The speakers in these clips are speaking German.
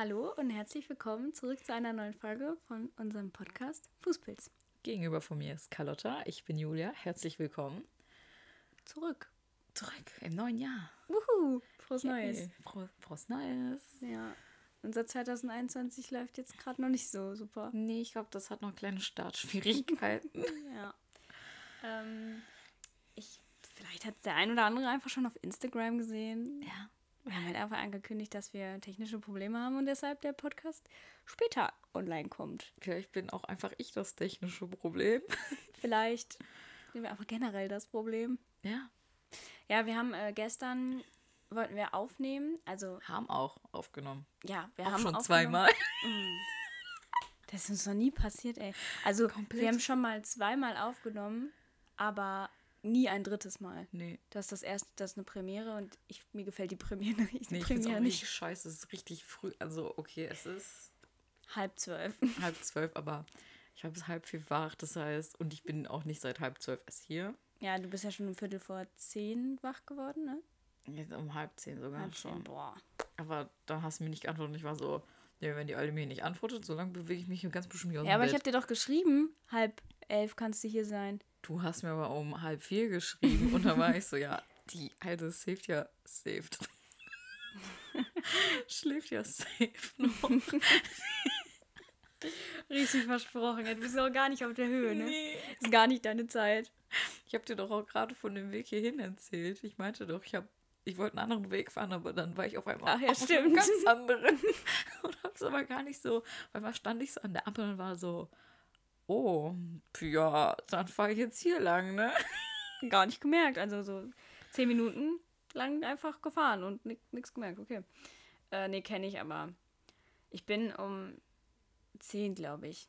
Hallo und herzlich willkommen zurück zu einer neuen Folge von unserem Podcast Fußpilz. Gegenüber von mir ist Carlotta, ich bin Julia. Herzlich willkommen. Zurück. Zurück im neuen Jahr. Wuhu! Frohes Neues. Froh, frohes Neues. Ja. Unser 2021 läuft jetzt gerade noch nicht so super. Nee, ich glaube, das hat noch kleine Startschwierigkeiten. ja. Ähm, ich, vielleicht hat der ein oder andere einfach schon auf Instagram gesehen. ja. Wir haben halt einfach angekündigt, dass wir technische Probleme haben und deshalb der Podcast später online kommt. Vielleicht bin auch einfach ich das technische Problem. Vielleicht nehmen wir einfach generell das Problem. Ja. Ja, wir haben äh, gestern wollten wir aufnehmen. Also Haben auch aufgenommen. ja, wir auch haben schon zweimal. Das ist uns noch nie passiert, ey. Also Komplett. wir haben schon mal zweimal aufgenommen, aber nie ein drittes Mal. Nee. Das ist das erste, das ist eine Premiere und ich, mir gefällt die Premiere nicht. Die Nee, ich es auch Premiere nicht nicht. scheiße. Es ist richtig früh. Also, okay, es ist Halb zwölf. halb zwölf, aber ich habe bis halb vier wach. Das heißt, und ich bin auch nicht seit halb zwölf erst hier. Ja, du bist ja schon um Viertel vor zehn wach geworden, ne? Jetzt um halb zehn sogar Halb schon. zehn, boah. Aber da hast du mir nicht geantwortet und ich war so, ja, wenn die alle mir nicht antwortet, so lange bewege ich mich hier ganz bestimmt nicht aus Ja, aber ich Bett. habe dir doch geschrieben, halb elf kannst du hier sein. Du hast mir aber um halb vier geschrieben und da war ich so, ja, die alte saved ja, saved. Schläft ja safe noch. Richtig versprochen. Du bist auch gar nicht auf der Höhe, ne? Nee. Ist gar nicht deine Zeit. Ich habe dir doch auch gerade von dem Weg hierhin erzählt. Ich meinte doch, ich habe ich wollte einen anderen Weg fahren, aber dann war ich auf einmal Ach ja, auf einem stimmt. ganz anderen. Und hab's aber gar nicht so. Auf einmal stand ich so an der Ampel und war so, oh, ja, dann fahre ich jetzt hier lang, ne? Gar nicht gemerkt. Also so zehn Minuten lang einfach gefahren und nichts gemerkt. Okay. Äh, nee, kenne ich, aber ich bin um zehn, glaube ich,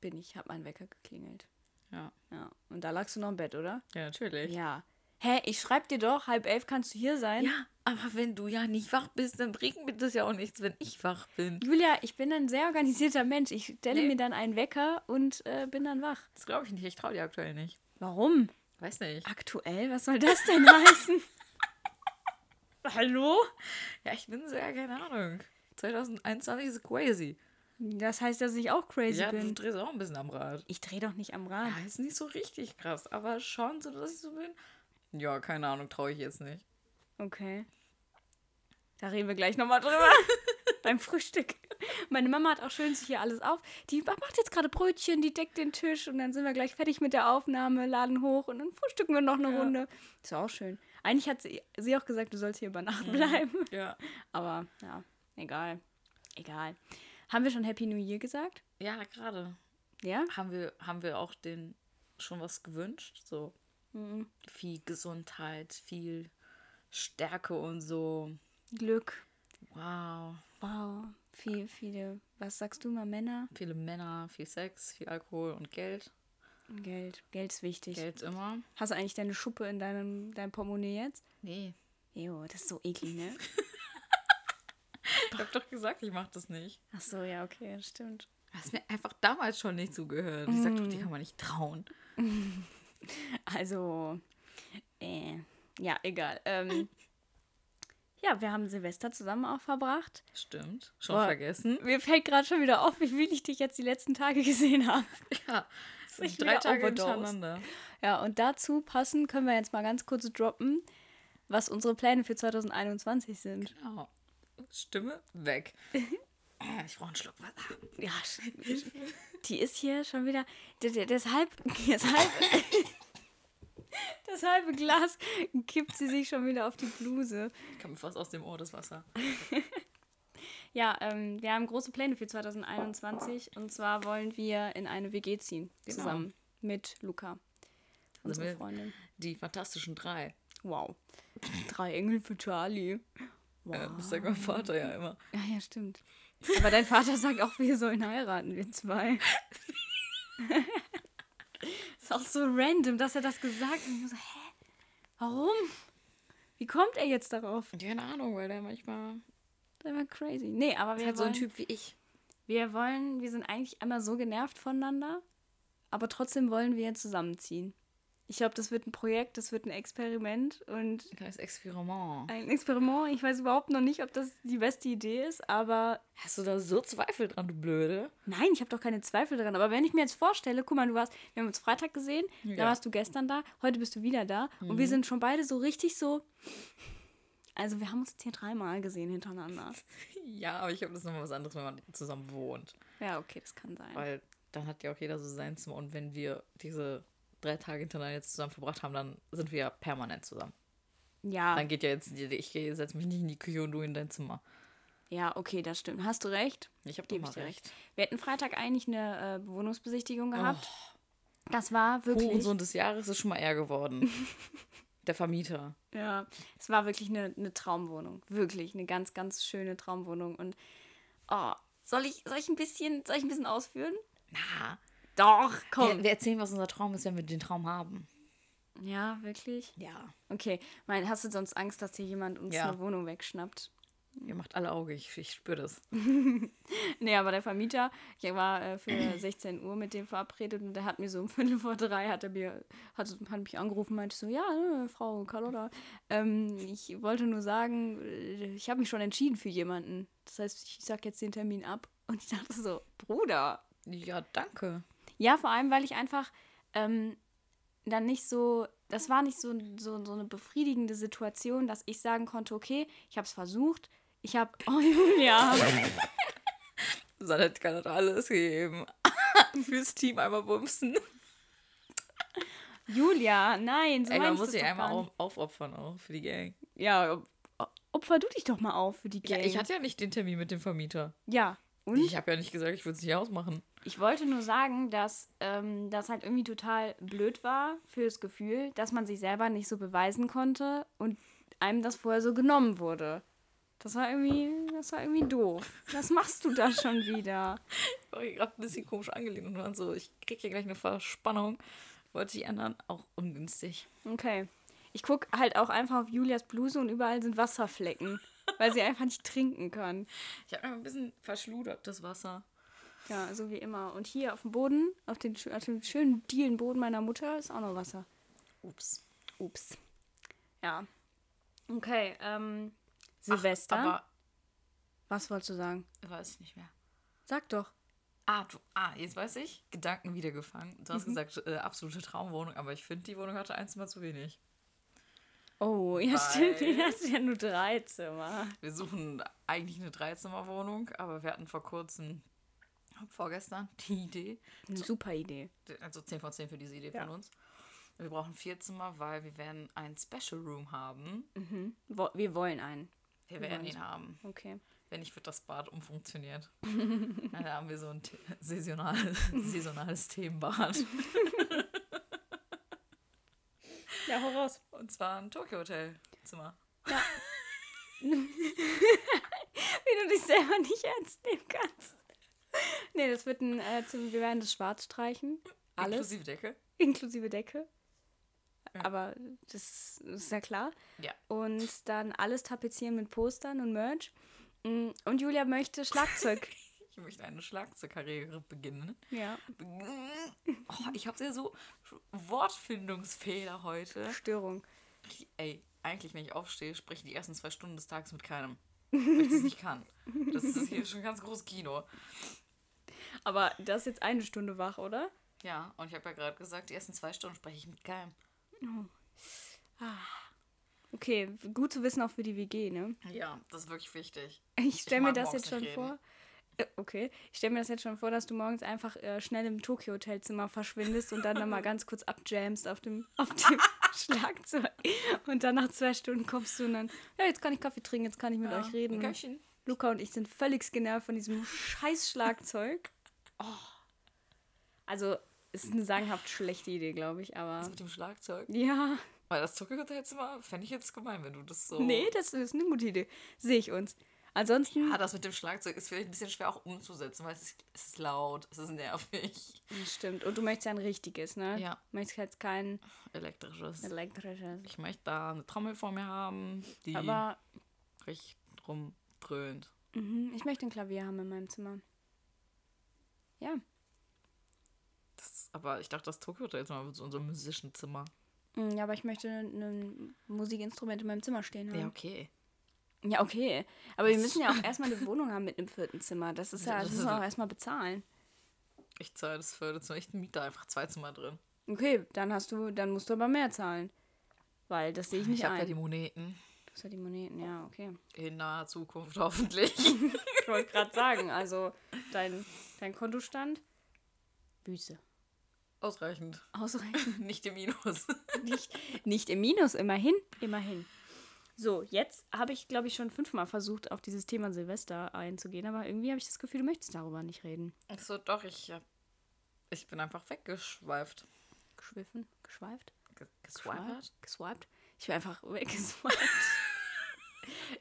bin ich, hab mein Wecker geklingelt. Ja, Ja. Und da lagst du noch im Bett, oder? ja natürlich. Ja. Hä, ich schreib dir doch, halb elf kannst du hier sein. Ja, aber wenn du ja nicht wach bist, dann bringt mir das ja auch nichts, wenn ich wach bin. Julia, ich bin ein sehr organisierter Mensch. Ich stelle Nee. mir dann einen Wecker und äh, bin dann wach. Das glaube ich nicht. Ich traue dir aktuell nicht. Warum? Weiß nicht. Aktuell? Was soll das denn heißen? Hallo? Ja, ich bin ja, keine Ahnung. 2021 ist crazy. Das heißt, dass ich auch crazy ja, du bin. drehst auch ein bisschen am Rad. Ich drehe doch nicht am Rad. Ja, ist nicht so richtig krass, aber schon so, dass ich so bin. Ja, keine Ahnung, traue ich jetzt nicht. Okay. Da reden wir gleich nochmal drüber. Beim Frühstück. Meine Mama hat auch schön sich hier alles auf. Die macht jetzt gerade Brötchen, die deckt den Tisch und dann sind wir gleich fertig mit der Aufnahme, laden hoch und dann frühstücken wir noch eine Ja. Runde. Ist auch schön. Eigentlich hat sie, sie auch gesagt, du sollst hier über Mhm. Nacht bleiben. Ja. Aber ja, egal. Egal. Haben wir schon Happy New Year gesagt? Ja, gerade. Ja? Haben wir, haben wir auch den schon was gewünscht? So Mhm. viel Gesundheit, viel Stärke und so. Glück. Wow. Wow. Viel, viele, was sagst du mal, Männer? Viele Männer, viel Sex, viel Alkohol und Geld. Geld. Geld ist wichtig. Geld immer. Hast du eigentlich deine Schuppe in deinem, deinem Portemonnaie jetzt? Nee. Jo, das ist so eklig, ne? Ich hab doch gesagt, ich mach das nicht. Ach so, ja, okay, das stimmt. Du hast mir einfach damals schon nicht zugehört. Ich sag doch, die kann man nicht trauen. Also, äh, ja, egal. Ähm, ja, wir haben Silvester zusammen auch verbracht. Stimmt. Schon Boah. vergessen. Mir fällt gerade schon wieder auf, wie viel ich dich jetzt die letzten Tage gesehen habe. Ja. Ich Drei wieder Tage hintereinander. Ja, und dazu passend können wir jetzt mal ganz kurz droppen, was unsere Pläne für 2021 sind. Genau. Stimme weg. Äh, ich brauche einen Schluck Wasser. Ja, die ist hier schon wieder. Deshalb, deshalb, das halbe Glas kippt sie sich schon wieder auf die Bluse. Kommt fast aus dem Ohr das Wasser. Ja, ähm, wir haben große Pläne für 2021 und zwar wollen wir in eine WG ziehen Genau. zusammen mit Luca, unsere wir- Freundin. Die fantastischen drei. Wow. Drei Engel für Charlie. Wow. Äh, das sagt mein Vater ja immer. Ja, ja, stimmt. Aber dein Vater sagt auch, wir sollen heiraten, wir zwei. ist auch so random, dass er das gesagt hat. Und ich so, hä? Warum? Wie kommt er jetzt darauf? Keine Ahnung, weil der manchmal. Das war crazy. Nee, aber Ist wir halt so ein wollen, Typ wie ich. wir wollen, wir sind eigentlich immer so genervt voneinander, aber trotzdem wollen wir zusammenziehen. Ich glaube, das wird ein Projekt, das wird ein Experiment und Ein kleines Experiment. ein Experiment. Ich weiß überhaupt noch nicht, ob das die beste Idee ist, aber Hast du da so Zweifel dran, du Blöde? nein, ich habe doch keine Zweifel dran. Aber wenn ich mir jetzt vorstelle, guck mal, du warst, wir haben uns Freitag gesehen, da Ja. warst du gestern da, heute bist du wieder da und wir sind schon beide so richtig so. Also wir haben uns jetzt hier dreimal gesehen hintereinander. Ja, aber ich glaube, das ist nochmal was anderes, wenn man zusammen wohnt. Ja, okay, das kann sein. Weil dann hat ja auch jeder so sein Zimmer. Und wenn wir diese drei Tage hintereinander jetzt zusammen verbracht haben, dann sind wir ja permanent zusammen. Ja, Dann geht ja jetzt, ich setze mich nicht in die Küche und du in dein Zimmer. ja, okay, das stimmt. Hast du recht? Ich habe dir recht. Wir hatten Freitag eigentlich eine äh, Wohnungsbesichtigung gehabt. Das war wirklich. Hurensohn des Jahres ist schon mal er geworden. Der Vermieter. Ja, es war wirklich eine, eine Traumwohnung. Wirklich eine ganz, ganz schöne Traumwohnung. Und oh, soll ich, soll ich ein bisschen, soll ich ein bisschen ausführen? Na, Doch, wir, komm. wir erzählen, was unser Traum ist, wenn wir den Traum haben. Ja, wirklich? Ja. Okay. Mein, hast du sonst Angst, dass hier jemand uns Ja. eine Wohnung wegschnappt? Ihr macht alle Auge, ich, ich spüre das. Nee, aber der Vermieter, ich war äh, für 16 Uhr mit dem verabredet und der hat mir so um Viertel vor drei, hat er mir, hat, hat mich angerufen, meinte so, ja, äh, Frau Carlotta, ähm, ich wollte nur sagen, äh, ich habe mich schon entschieden für jemanden. Das heißt, ich sag jetzt den Termin ab. Und ich dachte so, Bruder. Ja, danke. Ja, vor allem, weil ich einfach ähm, dann nicht so, das war nicht so, so, so eine befriedigende Situation, dass ich sagen konnte, okay, ich habe es versucht, ich habe, oh Julia, Sonne kann das alles geben. Fürs Team einmal bumsen. Julia, nein, so Ey, man muss sich doch einmal auf, aufopfern auch für die Gang. Ja, op- opfer du dich doch mal auf für die Ja, Gang. ich hatte ja nicht den Termin mit dem Vermieter. ja, und Ich habe ja nicht gesagt, ich würde es nicht ausmachen. Ich wollte nur sagen, dass ähm, das halt irgendwie total blöd war fürs Gefühl, dass man sich selber nicht so beweisen konnte und einem das vorher so genommen wurde. Das war irgendwie, das war irgendwie doof. Was machst du da schon wieder? Ich war gerade ein bisschen komisch angelehnt und war so, ich krieg hier gleich eine Verspannung. Wollte ich ändern, auch ungünstig. Okay. Ich gucke halt auch einfach auf Julias Bluse und überall sind Wasserflecken, weil sie einfach nicht trinken kann. Ich habe mir ein bisschen verschludert, das Wasser. Ja, so wie immer. Und hier auf dem Boden, auf, den, auf dem schönen Dielenboden meiner Mutter, ist auch noch Wasser. Ups. Ups. Ja. Okay, ähm, Silvester. Ach, aber Was wolltest du sagen? weiß ich nicht mehr. Sag doch. Ah, du, ah, jetzt weiß ich. Gedanken wiedergefangen. Du hast gesagt, äh, absolute Traumwohnung, aber ich finde, die Wohnung hatte ein Zimmer zu wenig. Oh, ja, Weil- stimmt. Die hat ja nur drei Zimmer. Wir suchen eigentlich eine Dreizimmerwohnung, aber wir hatten vor kurzem, vorgestern, die Idee, Eine super Idee. also 10 von 10 für diese Idee Ja. von uns. Wir brauchen vier Zimmer, weil wir werden ein Special Room haben. Mhm. Wo, wir wollen einen. Wir Wir werden ihn haben. Okay. Wenn nicht, wird das Bad umfunktioniert. Dann haben wir so ein The- saisonales, saisonales Themenbad. Ja, hau raus. Und zwar ein Tokyo-Hotel-Zimmer. Wie du dich selber nicht ernst nehmen kannst. Nee, das wird ein äh, wir werden das schwarz streichen. Alles. Inklusive Decke. inklusive Decke. Ja. Aber das ist ja klar. Ja. Und dann alles tapezieren mit Postern und Merch. Mm, Und Julia möchte Schlagzeug. Ich möchte eine Schlagzeugkarriere beginnen. ja. Oh, ich habe ja so Wortfindungsfehler heute. Störung. Ey, eigentlich, wenn ich aufstehe, spreche ich die ersten zwei Stunden des Tages mit keinem. Weil ich das nicht kann. Das ist hier schon ein ganz großes Kino. Aber das ist jetzt eine Stunde wach, oder? Ja, und ich habe ja gerade gesagt, die ersten zwei Stunden spreche ich mit keinem. Okay, gut zu wissen auch für die WG, ne? Ja, das ist wirklich wichtig. Ich stelle mir das jetzt schon nicht vor. Äh, Okay, ich stelle mir das jetzt schon vor, dass du morgens einfach äh, schnell im Tokyo-Hotelzimmer verschwindest und dann nochmal ganz kurz abjamst auf dem, auf dem Schlagzeug. Und dann nach zwei Stunden kommst du und dann, ja, jetzt kann ich Kaffee trinken, jetzt kann ich mit Ja, euch reden. Luca und ich sind völlig genervt von diesem scheiß Schlagzeug. Oh. Also, ist eine sagenhaft schlechte Idee, glaube ich, aber. Das mit dem Schlagzeug. Ja, Weil das Tokyo-Hotelzimmer fände ich jetzt gemein, wenn du das so. nee, das ist eine gute Idee. Sehe ich uns. Ansonsten. Ah, das mit dem Schlagzeug ist vielleicht ein bisschen schwer auch umzusetzen, weil es ist, es ist laut, es ist nervig. Das Stimmt. Und du möchtest ja ein richtiges, ne? Ja. Du möchtest jetzt kein Elektrisches. elektrisches. Ich möchte da eine Trommel vor mir haben, die Aber richtig rumdröhnt. mhm, ich möchte ein Klavier haben in meinem Zimmer. Ja. Das Aber ich dachte, das Tokyo Hotel ist mal so unser Musician-Zimmer. Mm, Ja, aber ich möchte ein Musikinstrument in meinem Zimmer stehen haben. Ja, okay. Ja, okay. Aber wir müssen ja auch erstmal eine Wohnung haben mit einem vierten Zimmer. Das ist ja, das Das müssen wir auch erstmal bezahlen. Ich zahle das Förderzimmer. Ich miete da einfach zwei Zimmer drin. Okay, dann hast du, dann musst du aber mehr zahlen. Weil das sehe ich nicht ich habe ja ein. die Moneten. Hast ja die Moneten, ja, okay. In naher Zukunft hoffentlich. Ich wollte gerade sagen, also dein, dein Kontostand? Büße. Ausreichend. Ausreichend. Nicht im Minus. nicht, nicht im Minus, immerhin, immerhin. So, jetzt habe ich, glaube ich, schon fünfmal versucht, auf dieses Thema Silvester einzugehen, aber irgendwie habe ich das Gefühl, du möchtest darüber nicht reden. Achso, doch, ich hab, ich bin einfach weggeschweift. Geschwiffen? Geschweift? Ge geswipert? Geswiped? Ich bin einfach weggeswiped.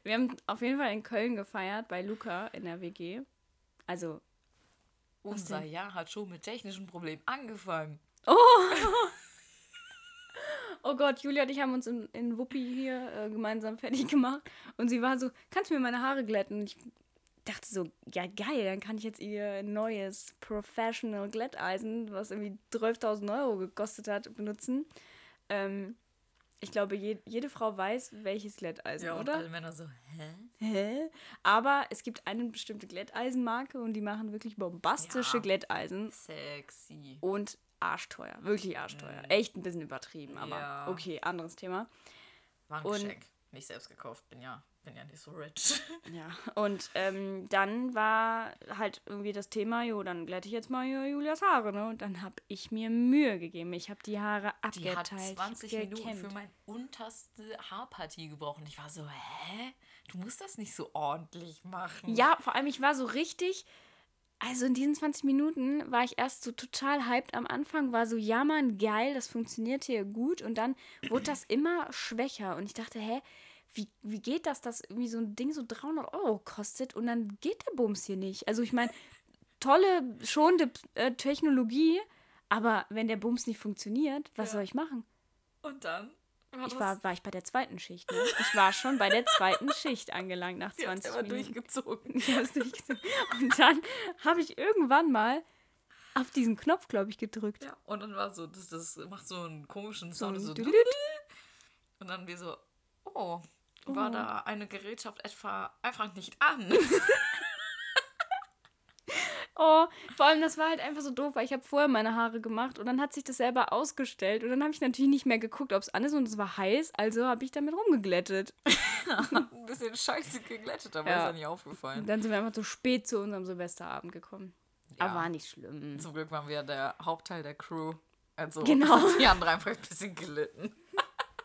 Wir haben auf jeden Fall in Köln gefeiert, bei Luca in der WG. Also, Unser? Jahr hat schon mit technischen Problemen angefangen. oh Gott, Julia und ich haben uns in, in Wuppi hier äh, gemeinsam fertig gemacht. Und sie war so, kannst du mir meine Haare glätten? Und ich dachte so, ja geil, dann kann ich jetzt ihr neues Professional Glätteisen, was irgendwie 12.000 Euro gekostet hat, benutzen. Ähm, ich glaube, je, jede Frau weiß, welches Glätteisen, Ja, und oder? alle Männer so, hä? Hä? Aber es gibt eine bestimmte Glätteisenmarke und die machen wirklich bombastische Ja. Glätteisen Sexy. und arschteuer. Wirklich arschteuer. Echt ein bisschen übertrieben, aber Ja. okay, anderes Thema. War ein Und- Geschenk. Nicht selbst gekauft. Bin ja, bin ja nicht so rich. Ja. Und ähm, dann war halt irgendwie das Thema, jo, dann glätte ich jetzt mal Julias Haare, ne? Und dann habe ich mir Mühe gegeben. Ich habe die Haare Die hat abgeteilt, 20 Minuten für meine unterste Haarpartie gebraucht. Und ich war so, hä? Du musst das nicht so ordentlich machen. Ja, vor allem, ich war so richtig. Also in diesen 20 Minuten war ich erst so total hyped. Am Anfang war so, ja Mann, geil, das funktioniert hier gut. Und dann wurde das immer schwächer. Und ich dachte, hä, wie, wie geht das, dass irgendwie so ein Ding so 300 Euro kostet und dann geht der Bums hier nicht? Also ich meine, tolle, schonende äh, Technologie, aber wenn der Bums nicht funktioniert, was Ja. soll ich machen? Und dann war Ich war, war ich bei der zweiten Schicht. Ne? Ich war schon bei der zweiten Schicht angelangt nach sie hat's 20 aber Minuten. durchgezogen. Ich hab's durchgezogen. Und dann habe ich irgendwann mal auf diesen Knopf, glaube ich, gedrückt. Ja, und dann war so, das, das macht so einen komischen So Sound. So, Düdüdüt. und dann wir so, oh, war da eine Gerätschaft etwa einfach nicht an? Oh, vor allem, das war halt einfach so doof, weil ich habe vorher meine Haare gemacht und dann hat sich das selber ausgestellt und dann habe ich natürlich nicht mehr geguckt, ob es an ist und es war heiß, also habe ich damit rumgeglättet. Ein bisschen scheiße geglättet, aber Ja. ist ja nicht Und aufgefallen. dann sind wir einfach zu spät zu unserem Silvesterabend gekommen. Ja. Aber war nicht schlimm. Zum Glück waren wir der Hauptteil der Crew. Also Genau. die haben einfach ein bisschen gelitten.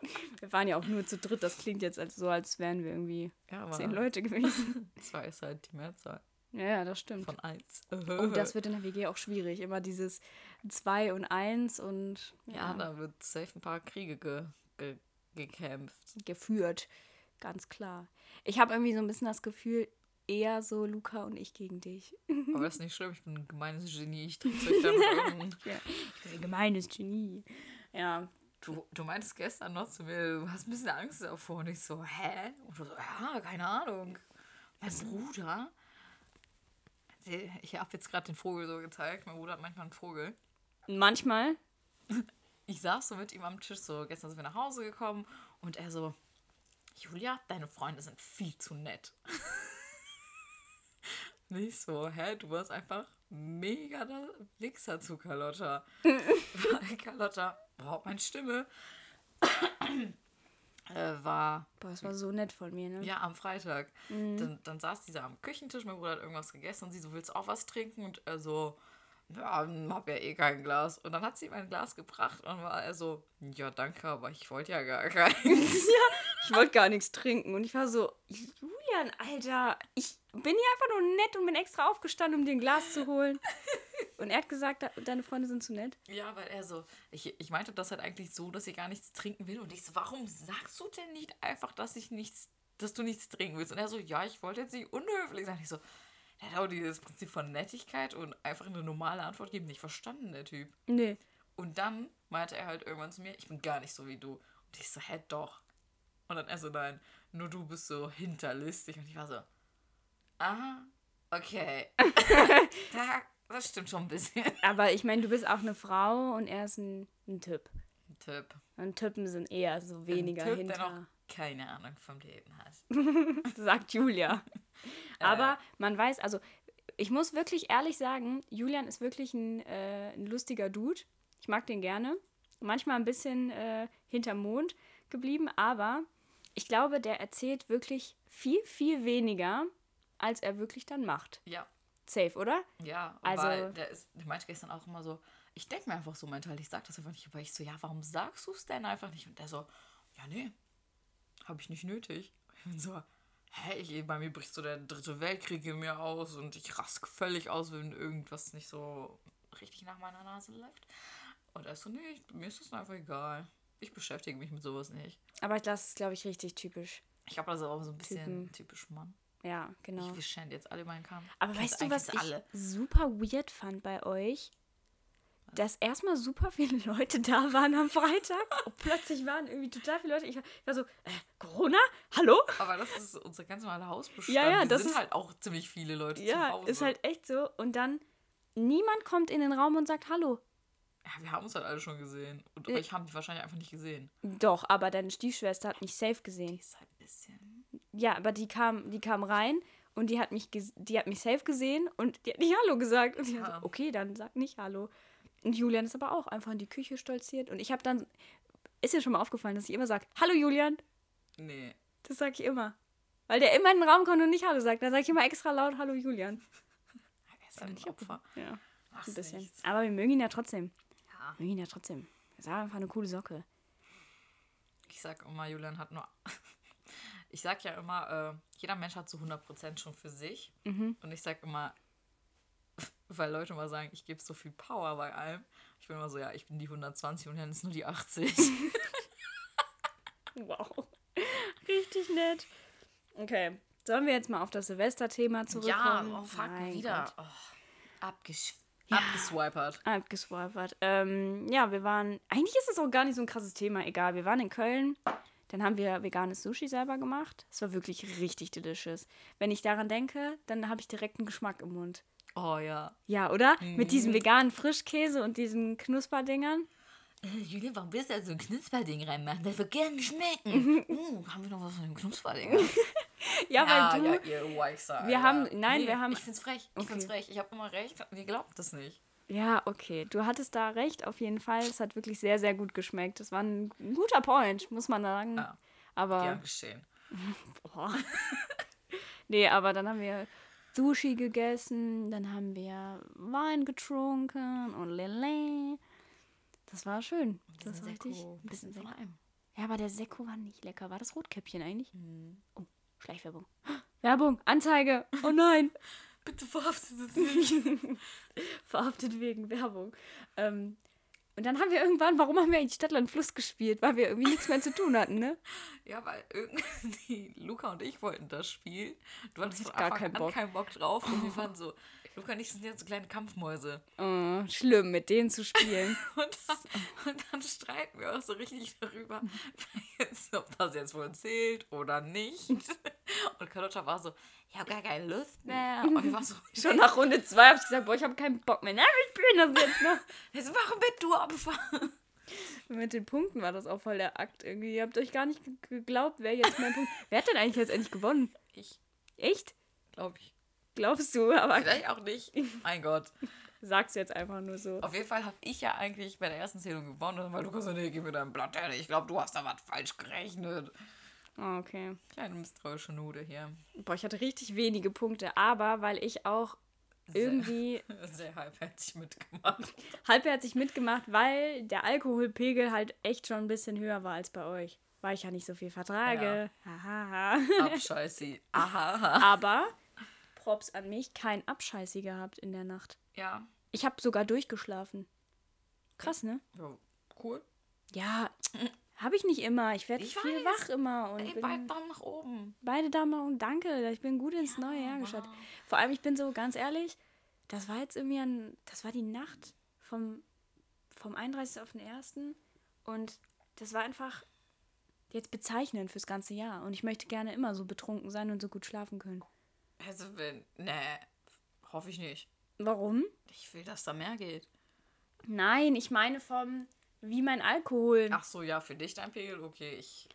Wir waren ja auch nur zu dritt, das klingt jetzt als so, als wären wir irgendwie Ja, zehn Leute gewesen. zwei ist halt die Mehrzahl Ja, ja, das stimmt. von eins. Oh, das wird in der WG auch schwierig. Immer dieses 2 und 1 und ja, da wird safe ein paar Kriege ge ge gekämpft. geführt. Ganz klar. Ich habe irgendwie so ein bisschen das Gefühl, eher so Luca und ich gegen dich. Aber das ist nicht schlimm, ich bin ein gemeines Genie. Ich trick's euch damit irgend- Ich bin ein gemeines Genie. Ja. Du, du meintest gestern noch zu mir, du hast ein bisschen Angst davor. Und ich so, hä? Und du so, ja, keine Ahnung. Mein Bruder, der- ich habe jetzt gerade den Vogel so gezeigt. Mein Bruder hat manchmal einen Vogel. Manchmal. Ich saß so mit ihm am Tisch, so gestern sind wir nach Hause gekommen und er so, Julia, deine Freunde sind viel zu nett. Nicht so, hä, du warst einfach mega der Wichser zu Carlotta. Carlotta, boah, meine Stimme äh, war Boah, das war so nett von mir, ne? ja, am Freitag. Dann, dann saß dieser am Küchentisch, mein Bruder hat irgendwas gegessen und sie so, willst du auch was trinken? Und er so, ja, hab ja eh kein Glas. Und dann hat sie ihm ein Glas gebracht und war er so, ja, danke, aber ich wollte ja gar keins. Ich wollte gar nichts trinken. Und ich war so, Julian, Alter, ich bin hier einfach nur nett und bin extra aufgestanden, um dir ein Glas zu holen. Und er hat gesagt, deine Freunde sind zu nett. ja, weil er so, ich, ich meinte das halt eigentlich so, dass ich gar nichts trinken will. Und ich so, warum sagst du denn nicht einfach, dass ich nichts, dass du nichts trinken willst? Und er so, ja, ich wollte jetzt nicht unhöflich sein. Ich so, der hat auch dieses Prinzip von Nettigkeit und einfach eine normale Antwort geben nicht verstanden, der Typ. Nee. Und dann meinte er halt irgendwann zu mir, ich bin gar nicht so wie du. Und ich so, hä, doch. Und dann er so, nein, nur du bist so hinterlistig. Und ich war so, aha, okay. da Das stimmt schon ein bisschen. Aber ich meine, du bist auch eine Frau und er ist ein, ein Typ. Ein Typ. Und Typen sind eher so weniger ein typ, hinter. der noch keine Ahnung vom Leben hat. sagt Julia. Aber man weiß, also ich muss wirklich ehrlich sagen, Julian ist wirklich ein, äh, ein lustiger Dude. Ich mag den gerne. Manchmal ein bisschen äh, hinterm Mond geblieben, aber ich glaube, der erzählt wirklich viel, viel weniger, als er wirklich dann macht. Ja. Safe, oder? Ja, Also- weil der, ist, der meinte gestern auch immer so, ich denke mir einfach so mental, ich sag das einfach nicht, aber ich so, ja, warum sagst du es denn einfach nicht? Und der so, ja, nee, habe ich nicht nötig. Ich bin so, hä, ich, bei mir bricht so der dritte Weltkrieg in mir aus und ich rask völlig aus, wenn irgendwas nicht so richtig nach meiner Nase läuft. Und er ist so, nee, mir ist das einfach egal. Ich beschäftige mich mit sowas nicht. Aber das ist, glaube ich, richtig typisch. Ich glaube, das ist auch so ein bisschen Typen. typisch Mann. Ja, genau. Ich, schänden jetzt alle meinen Kampf. Aber Kennst weißt du, was ich alle. super weird fand bei euch? Dass erstmal super viele Leute da waren am Freitag und plötzlich waren irgendwie total viele Leute. Ich war, ich war so, äh, Corona? Hallo? Aber das ist unser ganz normaler Hausbestand. Ja, ja, Wir das sind ist- halt auch ziemlich viele Leute zu Ja, Hause. ist halt echt so. Und dann niemand kommt in den Raum und sagt Hallo. Ja, wir haben uns halt alle schon gesehen. Und Äh. euch haben die wahrscheinlich einfach nicht gesehen. Doch, aber deine Stiefschwester hat mich safe gesehen. Ist halt ein bisschen. Ja, aber die kam, die kam rein und die hat mich, die hat mich safe gesehen und die hat nicht Hallo gesagt. Und ich Ja. so, okay, dann sag nicht Hallo. Und Julian ist aber auch einfach in die Küche stolziert. Und ich habe dann, ist dir schon mal aufgefallen, dass ich immer sage, Hallo Julian. Nee. Das sage ich immer. Weil der immer in den Raum kommt und nicht Hallo sagt. Dann sage ich immer extra laut Hallo Julian. Er ist halt ein Opfer. Ja, Mach's ein bisschen. nichts. Aber wir mögen ihn ja trotzdem. Ja. Wir mögen ihn ja trotzdem. Er ist einfach eine coole Socke. Ich sag immer, Julian hat nur. Ich sag ja immer, äh, jeder Mensch hat zu 100% schon für sich. Mhm. Und ich sag immer, weil Leute immer sagen, ich gebe so viel Power bei allem. Ich bin immer so, ja, ich bin die 120 und Jan ist nur die 80. Wow. Richtig nett. Okay. Sollen wir jetzt mal auf das Silvester-Thema ja, zurückkommen? oh fuck, Mein wieder. Oh, abgesch abgeswipert. Abgeswipert. Ähm, ja, wir waren. Eigentlich ist es auch gar nicht so ein krasses Thema, egal. Wir waren in Köln. Dann haben wir veganes Sushi selber gemacht. Es war wirklich richtig delicious. Wenn ich daran denke, dann habe ich direkt einen Geschmack im Mund. Oh ja. Ja, oder? Mhm. Mit diesem veganen Frischkäse und diesen Knusperdingern. Äh, Julia, warum willst du da so ein Knusperding reinmachen? Das wird gerne schmecken. uh, haben wir noch was von dem Knusperding? Ja, weil du. ja, ihr Weichser. Wir Alter. haben- nein, Nee, wir haben- Ich find's frech. Ich Okay. find's frech. Ich habe immer recht. Ihr glaubt das nicht. Ja, okay. Du hattest da recht, auf jeden Fall. Es hat wirklich sehr, sehr gut geschmeckt. Das war ein guter Point, muss man sagen. Ja. Aber. Gern geschehen. Boah. nee, aber dann haben wir Sushi gegessen, dann haben wir Wein getrunken und Lele. Das war schön. Das war richtig. Ein bisschen von allem. Ja, aber der Sekko war nicht lecker. War das Rotkäppchen eigentlich? Mhm. Oh, Schleichwerbung. Werbung, Anzeige. Oh nein. Bitte verhaftet es nicht. Verhaftet wegen Werbung. Ähm, und dann haben wir irgendwann, warum haben wir eigentlich Stadtland Fluss gespielt? Weil wir irgendwie nichts mehr zu tun hatten, ne? ja, weil irgendwie Luca und ich wollten das spielen. Du hattest von gar Anfang keinen an Bock. keinen Bock drauf. Und wir fanden so, Luca und ich sind jetzt so kleine Kampfmäuse. Oh, schlimm, mit denen zu spielen. Und dann, und dann streiten wir auch so richtig darüber, ob das jetzt wohl zählt oder nicht. Und Carlotta war so, ich habe gar keine Lust mehr. Und ich war so, Schon nach Runde 2 habe ich gesagt, boah, ich habe keinen Bock mehr. Na, wir spielen das jetzt noch. jetzt warum bist du Opfer? Mit den Punkten war das auch voll der Akt irgendwie. Ihr habt euch gar nicht ge- geglaubt, wer jetzt mehr Punkte. Wer hat denn eigentlich jetzt endlich gewonnen? Ich, Echt? glaube ich. Glaubst du? Aber Vielleicht auch nicht. Mein Gott. sag's jetzt einfach nur so. Auf jeden Fall habe ich ja eigentlich bei der ersten Zählung gewonnen, weil Lukas so, nee, gib mir dein Blatt her. Ich glaube, du hast da was falsch gerechnet. Oh, okay. Kleine misstrauische Nude hier. Boah, ich hatte richtig wenige Punkte, aber weil ich auch Sehr- irgendwie Sehr halbherzig mitgemacht. halbherzig mitgemacht, weil der Alkoholpegel halt echt schon ein bisschen höher war als bei euch. Weil ich ja nicht so viel vertrage. Hahaha. Abscheißi. Aha. Aber Props an mich, kein Abscheißi gehabt in der Nacht. Ja. Ich habe sogar durchgeschlafen. Krass, ne? ja. Cool. Ja, habe ich nicht immer. Ich werde viel weiß. wach immer und Ey, beide Daumen nach oben. beide Daumen und danke. Ich bin gut ins neue Jahr gestartet. wow. Vor allem, ich bin so ganz ehrlich, das war jetzt irgendwie ein, das war die Nacht vom, vom 31. auf den 1. Und das war einfach jetzt bezeichnend fürs ganze Jahr. Und ich möchte gerne immer so betrunken sein und so gut schlafen können. Also wenn, nee, hoffe ich nicht. Warum? Ich will, dass da mehr geht. Nein, ich meine vom, wie mein Alkohol. Ach so, ja, für dich dein Pegel, okay. Ich,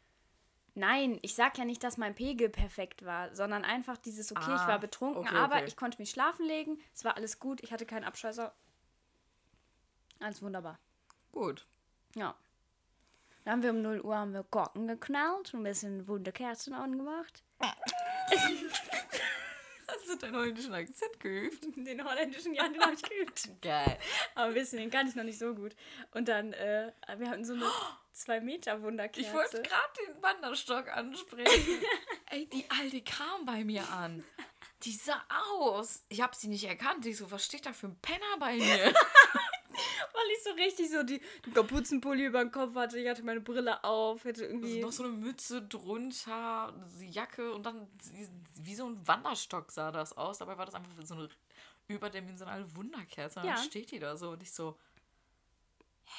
Nein, ich sag ja nicht, dass mein Pegel perfekt war, sondern einfach dieses, okay, ich Ah, war betrunken, okay, aber okay. ich konnte mich schlafen legen, es war alles gut, ich hatte keinen Abscheißer. Alles wunderbar. gut. Ja. Dann haben wir um 0 Uhr haben wir Korken geknallt und ein bisschen Wunderkerzen angemacht. Du deinen holländischen Akzent geübt? Den holländischen, ja, den habe ich geübt. Geil. Aber ein bisschen, den kann ich noch nicht so gut. Und dann, äh, wir hatten so eine 2 Meter Wunderkerze. Ich wollte gerade den Wanderstock ansprechen. Ey, die Alte kam bei mir an. Die sah aus. Ich habe sie nicht erkannt. Ich so, was steht da für ein Penner bei mir? Weil ich so richtig so die, die Kapuzenpulli über den Kopf hatte. Ich hatte meine Brille auf, hätte Also irgendwie. noch so eine Mütze drunter, die Jacke und dann wie so ein Wanderstock sah das aus. Dabei war das einfach so eine überdimensionale Wunderkerze. Und Ja. dann steht die da so und ich so,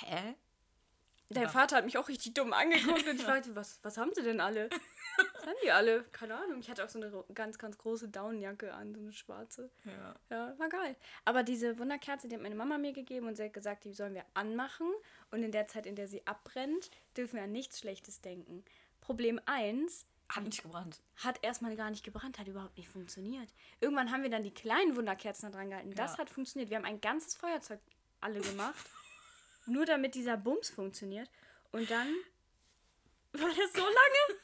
hä? Dein. Vater hat mich auch richtig dumm angeguckt und ich fragte, was, was haben sie denn alle? Was haben die alle? Keine Ahnung. Ich hatte auch so eine ganz, ganz große Daunenjacke an, so eine schwarze. Ja. Ja, war geil. Aber diese Wunderkerze, die hat meine Mama mir gegeben und sie hat gesagt, die sollen wir anmachen. Und in der Zeit, in der sie abbrennt, dürfen wir an nichts Schlechtes denken. Problem 1, Hat nicht gebrannt. hat erstmal gar nicht gebrannt, hat überhaupt nicht funktioniert. Irgendwann haben wir dann die kleinen Wunderkerzen da dran gehalten. Das Ja. hat funktioniert. Wir haben ein ganzes Feuerzeug alle gemacht. nur damit dieser Bums funktioniert. Und dann war das so lange.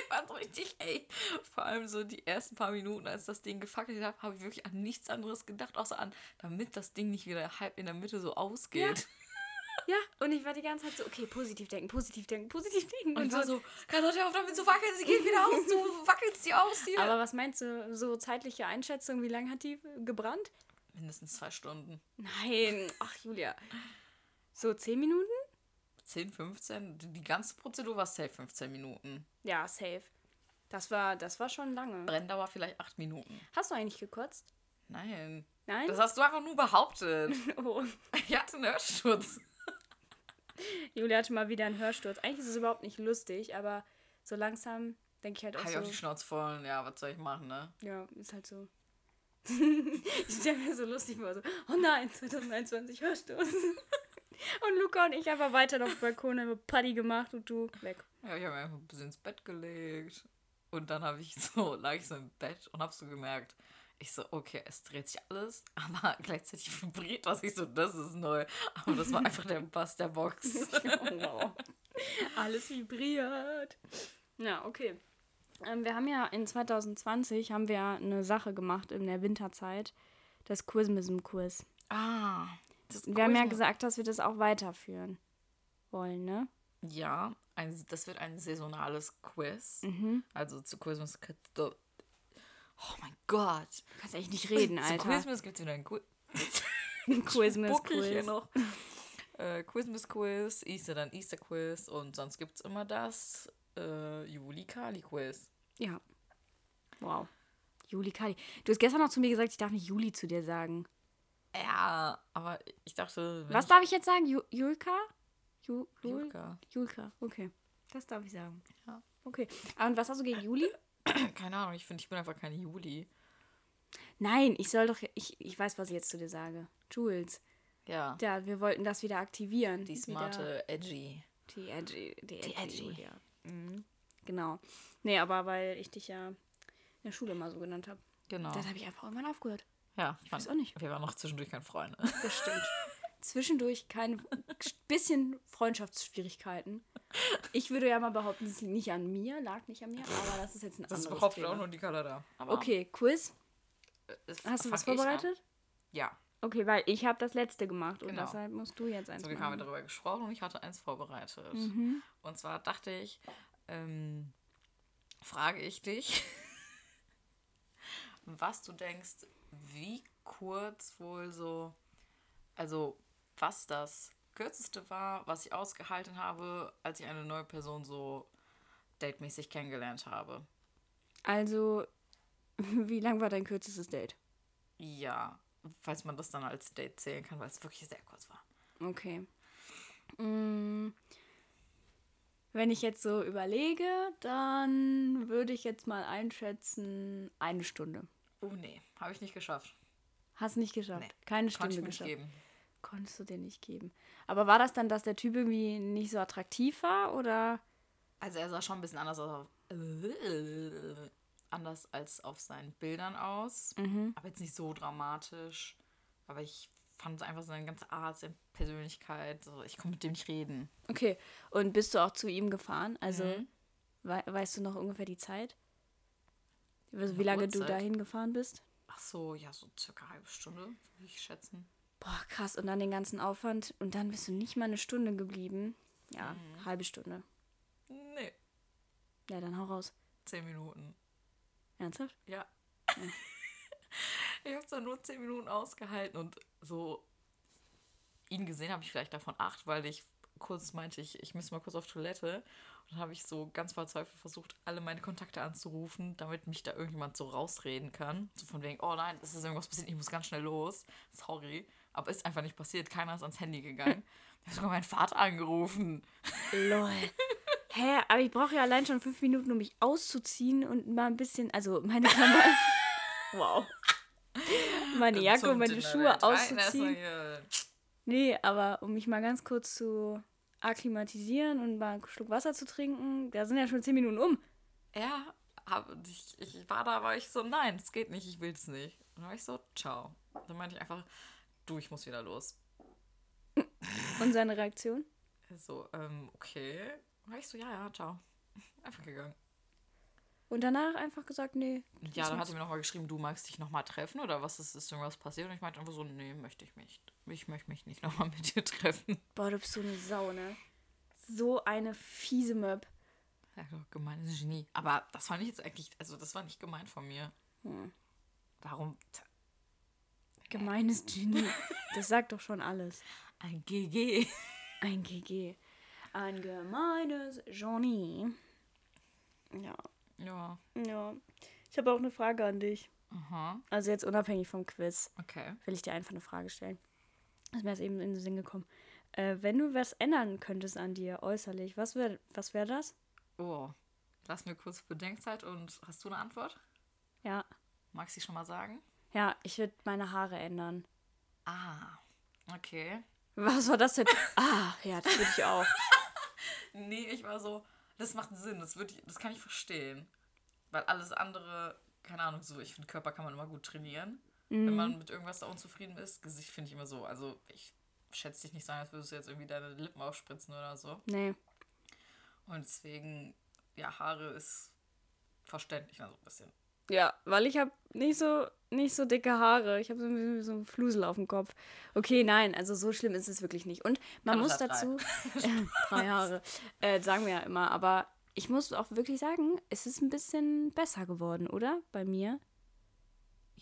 Wir waren so richtig, ey. Vor allem so die ersten paar Minuten, als das Ding gefackelt hat, habe ich wirklich an nichts anderes gedacht, außer an, damit das Ding nicht wieder halb in der Mitte so ausgeht. Ja, und ich war die ganze Zeit so, okay, positiv denken, positiv denken, positiv denken. Und Und ich war so. Carlotte, hör auf damit zu wackeln, sie geht wieder aus, du wackelst sie aus hier. Aber was meinst du, so zeitliche Einschätzung, wie lange hat die gebrannt? Mindestens zwei Stunden. Nein, ach Julia. So zehn Minuten? 10, 15, die ganze Prozedur war safe 15 Minuten. Ja, safe. Das war, das war schon lange. Brenndauer vielleicht 8 Minuten. Hast du eigentlich gekotzt? Nein. Nein? Das hast du einfach nur behauptet. oh. Ich hatte einen Hörschutz. Julia hatte mal wieder einen Hörsturz. Eigentlich ist es überhaupt nicht lustig, aber so langsam denke ich halt auch Habe ich auch so. die Schnauze voll. Ja, was soll ich machen, ne? Ja, ist halt so. ich stelle mir so lustig vor, so, oh nein, 2021 Hörsturz. Und Luca und ich einfach weiter auf dem Balkon, haben Party gemacht und du weg. Ja, ich habe einfach ein bisschen ins Bett gelegt. Und dann habe ich so, lag ich so im Bett und habe so gemerkt, ich so, okay, es dreht sich alles, aber gleichzeitig vibriert was. Ich so, das ist neu. Aber das war einfach der Bass der Box. Wow. Alles vibriert. Ja, okay. Ähm, wir haben ja in 2020 haben wir eine Sache gemacht in der Winterzeit. Das Kursmism-Kurs. ah. Wir haben ja Quiz- gesagt, dass wir das auch weiterführen wollen, ne? Ja, ein, das wird ein saisonales Quiz. Mhm. Also zu Christmas. Oh mein Gott. Du kannst echt nicht reden, Zu Alter. Christmas gibt es wieder ein Quiz. Quizmas Spuck ich hier Quiz. noch. Äh, Christmas Quiz, Easter dann Easter Quiz und sonst gibt es immer das äh, Juli Kali Quiz. Ja. Wow. Juli Kali. Du hast gestern noch zu mir gesagt, ich darf nicht Juli zu dir sagen. Ja, aber ich dachte. Was ich, darf ich jetzt sagen? Ju Julka? Ju Jul Julka. Julka. Okay. Das darf ich sagen. Ja. Okay. Ah, Und was hast du gegen Juli? Keine Ahnung, ich finde, ich bin einfach keine Juli. Nein, ich soll doch. Ich, ich weiß, was ich jetzt zu dir sage. Jules. Ja. Ja, wir wollten das wieder aktivieren. Die Wieder- smarte Edgy. Die Edgy. Die Edgy. Edgy. Julia. Mhm. Genau. Nee, aber weil ich dich ja in der Schule mal so genannt habe. Genau. Dann habe ich einfach irgendwann aufgehört. Ja, Ich weiß auch nicht. Wir waren noch zwischendurch kein Freunde. Das stimmt. Zwischendurch kein bisschen Freundschaftsschwierigkeiten. Ich würde ja mal behaupten, es liegt nicht an mir, lag nicht an mir, aber das ist jetzt ein Das anderes behauptet Thema. auch nur die Kalada. Okay, Quiz. es- Hast du was vorbereitet? Ja. Okay, weil ich habe das letzte gemacht und Genau. deshalb musst du jetzt eins So, wir haben darüber gesprochen und ich hatte eins vorbereitet. Mhm. Und zwar dachte ich, ähm, frage ich dich, was du denkst, wie kurz wohl so, also was das kürzeste war, was ich ausgehalten habe, als ich eine neue Person so datemäßig kennengelernt habe. Also, wie lang war dein kürzestes Date? Ja, falls man das dann als Date zählen kann, weil es wirklich sehr kurz war. Okay. Mm, Wenn ich jetzt so überlege, dann würde ich jetzt mal einschätzen, eine Stunde. Oh nee, habe ich nicht geschafft. Hast nicht geschafft. Nee, Keine Stunde ich geschafft. geben. Konntest du dir nicht geben. Aber war das dann, dass der Typ irgendwie nicht so attraktiv war oder? Also er sah schon ein bisschen anders auf, anders als auf seinen Bildern aus. Mhm. Aber jetzt nicht so dramatisch. Aber ich fand einfach seine ganze Art, seine Persönlichkeit. So, ich konnte mit dem nicht reden. Okay. Und bist du auch zu ihm gefahren? Also Mhm. wei weißt du noch ungefähr die Zeit? Also, wie lange du Uhrzeit? dahin gefahren bist? Ach so, ja, so circa eine halbe Stunde, würde ich schätzen. Boah, krass. Und dann den ganzen Aufwand. Und dann bist du nicht mal eine Stunde geblieben. Ja, Mhm. halbe Stunde. Nee, Ja, dann hau raus. zehn Minuten. Ernsthaft? Ja. ich habe es dann nur zehn Minuten ausgehalten und so ihn gesehen habe ich vielleicht davon acht, weil ich kurz meinte, ich, ich müsste mal kurz auf Toilette. Und dann habe ich so ganz verzweifelt versucht, alle meine Kontakte anzurufen, damit mich da irgendjemand so rausreden kann. So von wegen, oh nein, es ist irgendwas passiert, ich muss ganz schnell los. Sorry. Aber ist einfach nicht passiert. Keiner ist ans Handy gegangen. Ich habe sogar meinen Vater angerufen. Lol. Hä, aber ich brauche ja allein schon fünf Minuten, um mich auszuziehen und mal ein bisschen, also meine Klamotten. wow. Meine Jacke und meine Schuhe auszuziehen. hier- Nee, aber um mich mal ganz kurz zu akklimatisieren und mal einen Schluck Wasser zu trinken, da sind ja schon zehn Minuten um. Ja, hab, ich, ich war da, war ich so, nein, es geht nicht, ich will's nicht. Und dann war ich so, ciao. Dann meinte ich einfach, du, ich muss wieder los. Und seine Reaktion? So, ähm, okay. Dann war ich so, ja, ja, ciao. Einfach gegangen. Und danach einfach gesagt, nee. Ja, dann hat er mir nochmal geschrieben, du magst dich nochmal treffen oder was ist, ist irgendwas passiert? Und ich meinte einfach so, nee, möchte ich nicht. Ich möchte mich nicht nochmal mit dir treffen. Boah, du bist so eine Sau, ne? So eine fiese Möb. Ja, doch, gemeines Genie. Aber das fand ich jetzt eigentlich, also das war nicht gemein von mir. Hm. Warum? Gemeines Genie. Das sagt doch schon alles. Ein GG. Ein GG. Ein gemeines Genie. Ja, Ja. ja. Ich habe auch eine Frage an dich. Aha. Also jetzt unabhängig vom Quiz, Okay. will ich dir einfach eine Frage stellen. Ist mir jetzt eben in den Sinn gekommen. Äh, wenn du was ändern könntest an dir äußerlich, was wäre was wär das? Oh. Lass mir kurz Bedenkzeit und hast du eine Antwort? Ja. Magst du schon mal sagen? Ja, ich würde meine Haare ändern. Ah. Okay. Was war das denn? ah, ja, das würde ich auch. Nee, ich war so, das macht Sinn, das, ich, das kann ich verstehen. Weil alles andere, keine Ahnung, so, ich finde, Körper kann man immer gut trainieren. Wenn man mit irgendwas da unzufrieden ist, Gesicht finde ich immer so, also ich schätze dich nicht sagen, als würdest du jetzt irgendwie deine Lippen aufspritzen oder so. Nee. Und deswegen, ja, Haare ist verständlich, also ein bisschen. Ja, weil ich habe nicht so nicht so dicke Haare. Ich habe so, ein- so einen Flusel auf dem Kopf. Okay, nein, also so schlimm ist es wirklich nicht. Und man Carlos muss dazu drei Haare, äh, sagen wir ja immer. Aber ich muss auch wirklich sagen, es ist ein bisschen besser geworden, oder? Bei mir.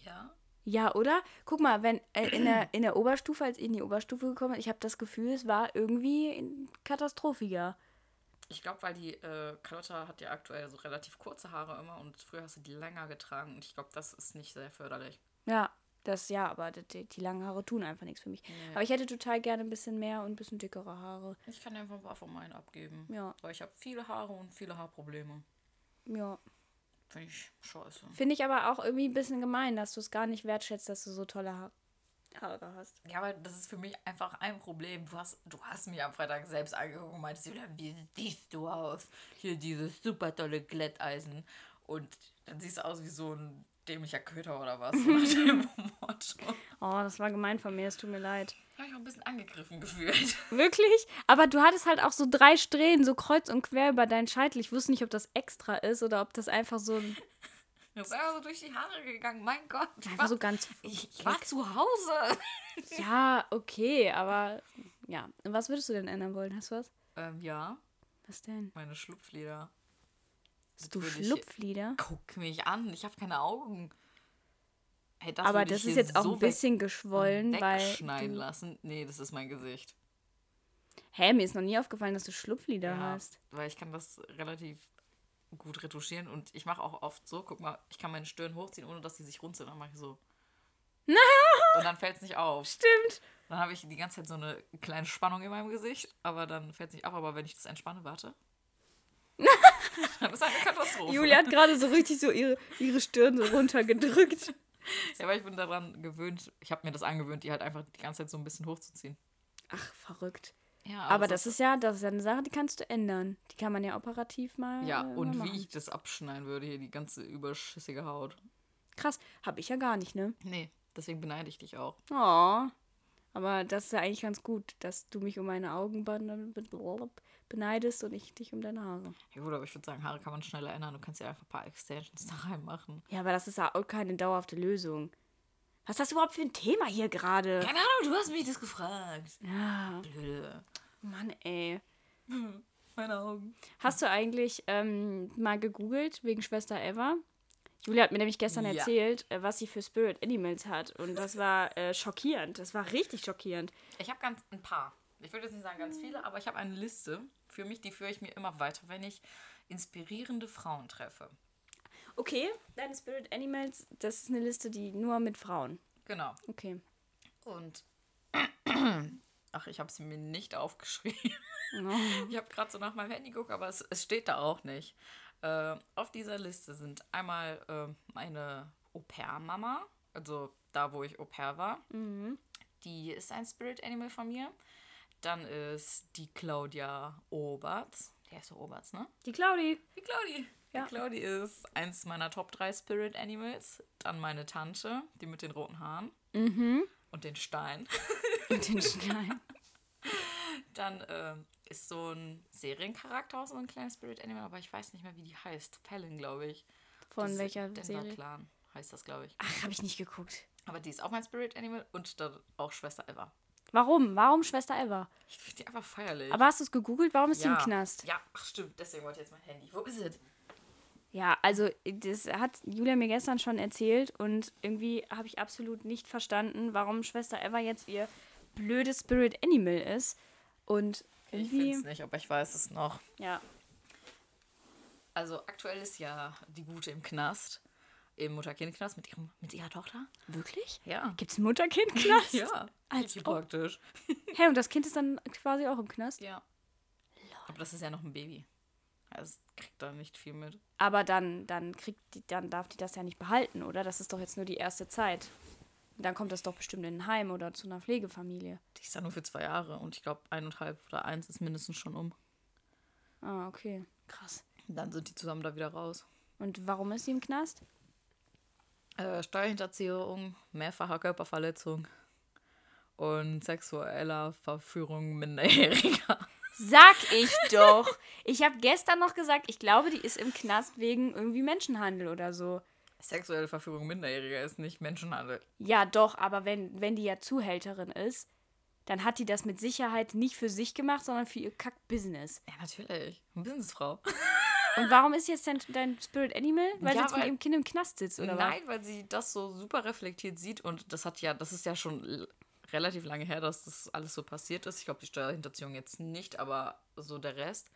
Ja? Ja, oder? Guck mal, wenn äh, in, der, in der Oberstufe, als ich in die Oberstufe gekommen bin, ich habe das Gefühl, es war irgendwie katastrophiger. Ich glaube, weil die äh, Carlotta hat ja aktuell so relativ kurze Haare immer und früher hast du die länger getragen und ich glaube, das ist nicht sehr förderlich. Ja, das ja, aber die, die, langen Haare tun einfach nichts für mich. Nee. Aber ich hätte total gerne ein bisschen mehr und ein bisschen dickere Haare. Ich kann dir einfach ein paar von meinen abgeben. Ja. Weil ich habe viele Haare und viele Haarprobleme. Ja. Finde ich scheiße. Finde ich aber auch irgendwie ein bisschen gemein, dass du es gar nicht wertschätzt, dass du so tolle ha Haare hast. Ja, aber das ist für mich einfach ein Problem. Du hast, du hast mich am Freitag selbst angeguckt und meintest, Julia, wie siehst du aus? Hier dieses super tolle Glätteisen. Und dann siehst du aus wie so ein dämlicher Köter oder was. Oh, das war gemein von mir, es tut mir leid. Ich habe mich auch ein bisschen angegriffen gefühlt. Wirklich? Aber du hattest halt auch so drei Strähnen, so kreuz und quer über deinen Scheitel. Ich wusste nicht, ob das extra ist oder ob das einfach so ein. Das ist einfach so durch die Haare gegangen. Mein Gott. Ich Einfach war, so ganz. ich, ich war zu Hause. Ja, okay, aber. Ja. Und was würdest du denn ändern wollen? Hast du was? Ähm, ja, Was denn? meine Schlupflider. Hast du würde ich- Schlupflider? Guck mich an, ich habe keine Augen. Hey, das Aber das ist jetzt auch so ein bisschen geschwollen, weil. wegschneiden Du, lassen. Nee, das ist mein Gesicht. hä, mir ist noch nie aufgefallen, dass du Schlupflider Ja, hast. weil ich kann das relativ gut retuschieren und ich mache auch oft so, guck mal, ich kann meine Stirn hochziehen, ohne dass sie sich runzeln. Dann mache ich so. und dann fällt es nicht auf. Stimmt. Dann habe ich die ganze Zeit so eine kleine Spannung in meinem Gesicht, aber dann fällt es nicht auf. Aber wenn ich das entspanne, warte. dann ist eine Katastrophe. Julia hat gerade so richtig so ihre, ihre Stirn so runtergedrückt. Ja, aber ich bin daran gewöhnt, ich habe mir das angewöhnt, die halt einfach die ganze Zeit so ein bisschen hochzuziehen. Ach, verrückt. Ja, Aber das ist ja, das ist ja eine Sache, die kannst du ändern. Die kann man ja operativ mal. Ja, äh, mal und wie machen. ich das abschneiden würde, hier die ganze überschüssige Haut. Krass, habe ich ja gar nicht, ne? Nee, deswegen beneide ich dich auch. Oh. Aber das ist ja eigentlich ganz gut, dass du mich um meine Augen ben- ben- beneidest und ich dich um deine Haare. Ja gut, aber ich würde sagen, Haare kann man schneller ändern. Du kannst ja einfach ein paar Extensions da reinmachen. Ja, aber das ist ja auch keine dauerhafte Lösung. Was hast du überhaupt für ein Thema hier gerade? Keine Ahnung, du hast mich das gefragt. Ja, Blöde. Mann, ey. Meine Augen. Hast du eigentlich ähm, mal gegoogelt wegen Schwester Eva? Julia hat mir nämlich gestern Ja. erzählt, äh, was sie für Spirit Animals hat. Und das war äh, schockierend. Das war richtig schockierend. Ich habe ganz ein paar. Ich würde jetzt nicht sagen ganz viele, aber ich habe eine Liste für mich, die führe ich mir immer weiter, wenn ich inspirierende Frauen treffe. Okay, deine Spirit Animals, das ist eine Liste, die nur mit Frauen. Genau. Okay. Und ach, ich habe sie mir nicht aufgeschrieben. Ich habe gerade so nach meinem Handy geguckt, aber es, es steht da auch nicht. Äh, auf dieser Liste sind einmal äh, meine Au-pair-Mama, also da, wo ich Au-pair war. Die ist ein Spirit Animal von mir. Dann ist die Claudia Oberts. Die heißt so Oberts, ne? Die Claudi. Die Claudi. Ja. Die Claudi ist eins meiner Top 3 Spirit Animals. Dann meine Tante, die mit den roten Haaren. Und den Stein. Und den Stein. Dann ähm, ist so ein Seriencharakter auch so ein kleines Spirit Animal, aber ich weiß nicht mehr, wie die heißt. Fallon, glaube ich. Von Das welcher Denver Serie? Clan heißt das, glaube ich. Ach, habe ich nicht geguckt. Aber die ist auch mein Spirit Animal und dann auch Schwester Eva. Warum? Warum Schwester Eva? Ich finde die einfach feierlich. Aber hast du es gegoogelt? Warum ist sie ja. im Knast? Ja, ach stimmt, deswegen wollte ich jetzt mein Handy. Wo ist es? Ja, also das hat Julia mir gestern schon erzählt und irgendwie habe ich absolut nicht verstanden, warum Schwester Eva jetzt ihr blödes Spirit Animal ist. Und Ich finde irgendwie, es nicht, aber ich weiß es noch. ja, Also aktuell ist ja die Gute im Knast. Im Mutter-Kind-Knast mit, ihrem- mit ihrer Tochter. wirklich? Ja. Gibt es Mutter-Kind-Knast? Ja, Als praktisch. Hä, und das Kind ist dann quasi auch im Knast? Ja. Aber das ist ja noch ein Baby. Also es kriegt da nicht viel mit. Aber dann, dann kriegt die, dann darf die das ja nicht behalten, oder? Das ist doch jetzt nur die erste Zeit. Dann kommt das doch bestimmt in ein Heim oder zu einer Pflegefamilie. Die ist ja nur für zwei Jahre und ich glaube, eineinhalb oder eins ist mindestens schon um. Ah, okay. Krass. Und dann sind die zusammen da wieder raus. Und warum ist sie im Knast? Äh, Steuerhinterziehung, mehrfacher Körperverletzung und sexueller Verführung Minderjähriger. Sag ich doch. Ich habe gestern noch gesagt, ich glaube, die ist im Knast wegen irgendwie Menschenhandel oder so. Sexuelle Verführung Minderjähriger ist nicht Menschenhandel. Ja, doch, aber wenn, wenn die ja Zuhälterin ist, dann hat die das mit Sicherheit nicht für sich gemacht, sondern für ihr Kack-Business. Ja, natürlich. Eine Businessfrau. Und warum ist jetzt dein, dein Spirit Animal? Weil sie Ja, jetzt mit weil- ihrem Kind im Knast sitzt, oder Nein, weil sie das so super reflektiert sieht und das hat ja, das ist ja schon relativ lange her, dass das alles so passiert ist. Ich glaube, die Steuerhinterziehung jetzt nicht, aber so der Rest.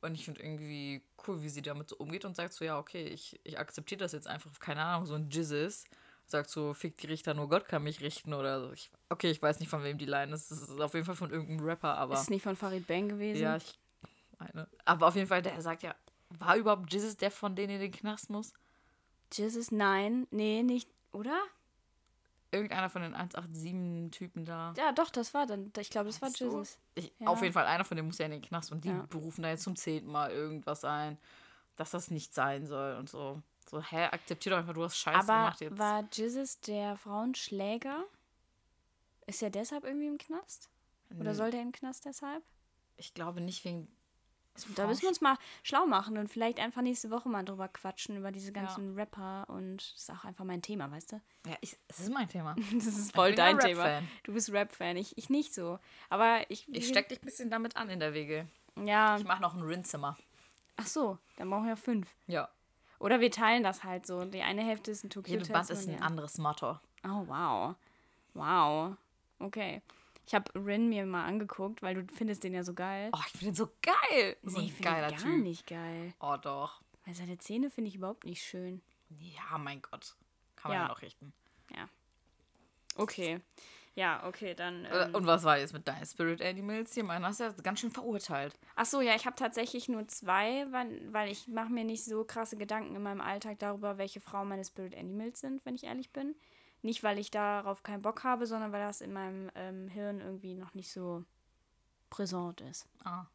Und ich finde irgendwie cool, wie sie damit so umgeht und sagt so, ja, okay, ich, ich akzeptiere das jetzt einfach, keine Ahnung, so ein Jizzes. Sagt so, fick die Richter, nur Gott kann mich richten oder so. Ich, okay, ich weiß nicht, von wem die Line ist. Es ist auf jeden Fall von irgendeinem Rapper, aber. Ist nicht von Farid Bang gewesen? ja, ich meine. Aber auf jeden Fall, der sagt ja, war überhaupt Jizzes der, von denen in den Knast muss? Jesus, nein. Nee, nicht. Oder? Irgendeiner von den 187-Typen da. Ja, doch, das war dann. Ich glaube, das war? Jesus. Ich, Ja. Auf jeden Fall, einer von denen muss ja in den Knast und die Ja. berufen da jetzt zum zehnten Mal irgendwas ein, dass das nicht sein soll und so. So, hä, akzeptier doch einfach, du hast Scheiße Aber gemacht jetzt. war Jesus der Frauenschläger? Ist er deshalb irgendwie im Knast? Oder soll der im Knast deshalb? Ich glaube nicht wegen. Da müssen wir uns mal schlau machen und vielleicht einfach nächste Woche mal drüber quatschen, über diese ganzen Rapper. Und das ist auch einfach mein Thema, weißt du? Ja, ich, es ist mein Thema. Das ist voll ja dein Thema. Du bist Rap-Fan, ich, ich nicht so. Aber ich. Ich steck dich ein bisschen damit an in der Wege. Ja. Ich mache noch ein Rinzimmer. Ach so, dann brauchen wir fünf. Ja. Oder wir teilen das halt so. Die eine Hälfte ist ein Tokyo Jedes Band ist ein anderes Motto. Oh, wow. Wow. Okay. Ich habe Rin mir mal angeguckt, weil du findest den ja so geil. Oh, ich finde den so geil. So nee, ich finde gar Typ. nicht geil. Oh, doch. Weil seine Zähne finde ich überhaupt nicht schön. Ja, mein Gott. Kann man Ja. ja noch richten. Okay. Ja, okay, dann. Äh, Ähm, Und was war jetzt mit deinen Spirit Animals? Die meinen hast du ja ganz schön verurteilt. Ach so, ja, ich habe tatsächlich nur zwei, weil, weil ich mache mir nicht so krasse Gedanken in meinem Alltag darüber, welche Frauen meine Spirit Animals sind, wenn ich ehrlich bin. Nicht, weil ich darauf keinen Bock habe, sondern weil das in meinem ähm, Hirn irgendwie noch nicht so präsent ist. Ah.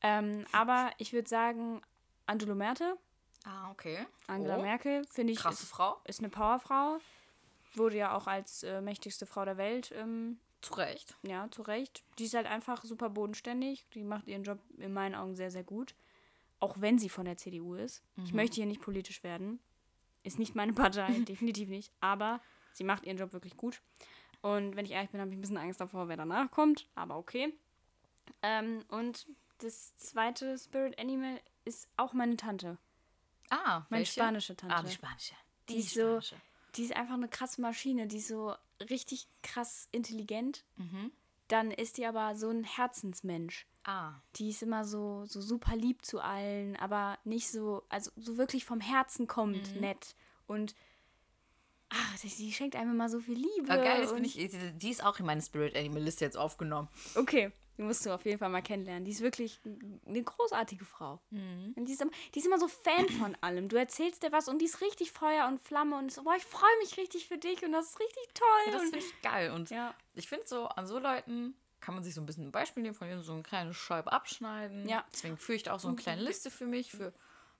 Ähm, aber ich würde sagen, Angelo Merte, Ah, okay. Angela Oh, Merkel, finde ich, Krasse ist, Frau. ist eine Powerfrau. Wurde ja auch als äh, mächtigste Frau der Welt ähm, Zu Recht. ja, zu Recht. Die ist halt einfach super bodenständig. Die macht ihren Job in meinen Augen sehr, sehr gut. Auch wenn sie von der CDU ist. Ich möchte hier nicht politisch werden. Ist nicht meine Partei, definitiv nicht. Aber sie macht ihren Job wirklich gut. Und wenn ich ehrlich bin, habe ich ein bisschen Angst davor, wer danach kommt. Aber okay. Ähm, und das zweite Spirit Animal ist auch meine Tante. Ah, Meine welche? spanische Tante. Ah, die spanische. Die ist so, die ist einfach eine krasse Maschine, die ist so richtig krass intelligent. Mhm. Dann ist die aber so ein Herzensmensch. Ah. Die ist immer so, so super lieb zu allen, aber nicht so, also so wirklich vom Herzen kommt, Mhm. nett. Und ach, die, schenkt einem immer so viel Liebe. Ah, geil, das finde ich, die- ist auch in meine Spirit Animal Liste jetzt aufgenommen. Okay, die musst du auf jeden Fall mal kennenlernen. Die ist wirklich eine großartige Frau. Mhm. Und die ist, immer, die ist immer so Fan von allem. Du erzählst dir was und die ist richtig Feuer und Flamme und so, boah, ich freue mich richtig für dich und das ist richtig toll. Ja, das finde ich geil. Und ja, ich finde so, an so Leuten kann man sich so ein bisschen ein Beispiel nehmen, von denen so eine kleine Scheibe abschneiden. Ja. Deswegen führe ich da auch so eine kleine Liste für mich. Für,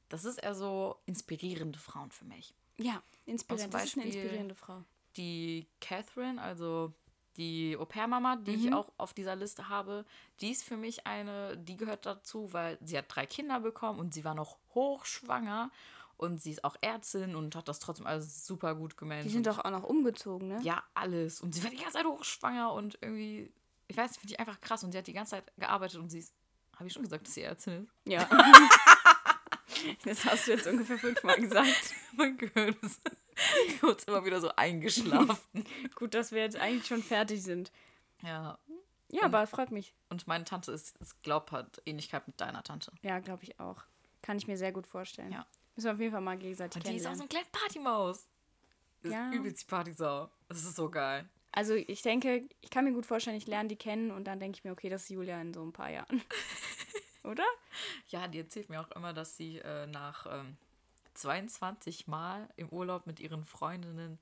das ist eher so inspirierende Frauen für mich. Ja, inspirierend. Das ist eine inspirierende Frau. Die Catherine, also die Au-pair-Mama, die Mhm. ich auch auf dieser Liste habe, die ist für mich eine, die gehört dazu, weil sie hat drei Kinder bekommen und sie war noch hochschwanger und sie ist auch Ärztin und hat das trotzdem alles super gut gemanagt. Die sind doch auch noch umgezogen, ne? Ja, alles. Und sie war die ganze Zeit hochschwanger und irgendwie, ich weiß finde ich einfach krass. Und sie hat die ganze Zeit gearbeitet und sie ist, habe ich schon gesagt, dass sie Ärztin ist? Ja. das hast du jetzt ungefähr fünfmal gesagt. mein Gehirn ist kurz immer wieder so eingeschlafen. Gut, dass wir jetzt eigentlich schon fertig sind. ja. Ja, aber freut mich. Und meine Tante ist, ist glaub, hat Ähnlichkeit mit deiner Tante. Ja, glaube ich auch. Kann ich mir sehr gut vorstellen. Ja. Müssen wir auf jeden Fall mal gegenseitig Und die ist auch so kennenlernen. eine kleine Partymaus. Das Ja. ist übelst die Partysau. Das ist so geil. Also ich denke, ich kann mir gut vorstellen, ich lerne die kennen und dann denke ich mir, okay, das ist Julia in so ein paar Jahren. Oder? Ja, die erzählt mir auch immer, dass sie äh, nach ähm, 22 Mal im Urlaub mit ihren Freundinnen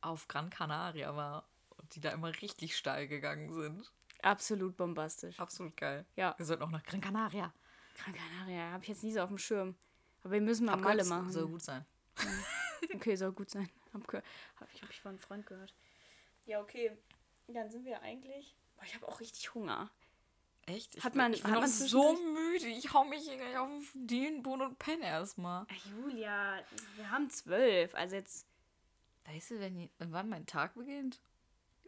auf Gran Canaria war und die da immer richtig steil gegangen sind. Absolut bombastisch. Absolut geil. Ja. Wir sollten auch nach Gran Canaria. Gran Canaria habe ich jetzt nie so auf dem Schirm. Aber wir müssen mal Hab Malle machen. Soll gut sein. Okay, soll gut sein. Hab, ge- hab ich, hab ich von einem Freund gehört. Ja, okay. Dann sind wir eigentlich. Boah, ich habe auch richtig Hunger. Echt? Ich Hat bin, man- ich bin hat man so müde. Ich hau mich hier gleich auf den Dünenboden und penne erstmal. Julia, wir haben zwölf. Also jetzt Weißt du, wenn, wann mein Tag beginnt?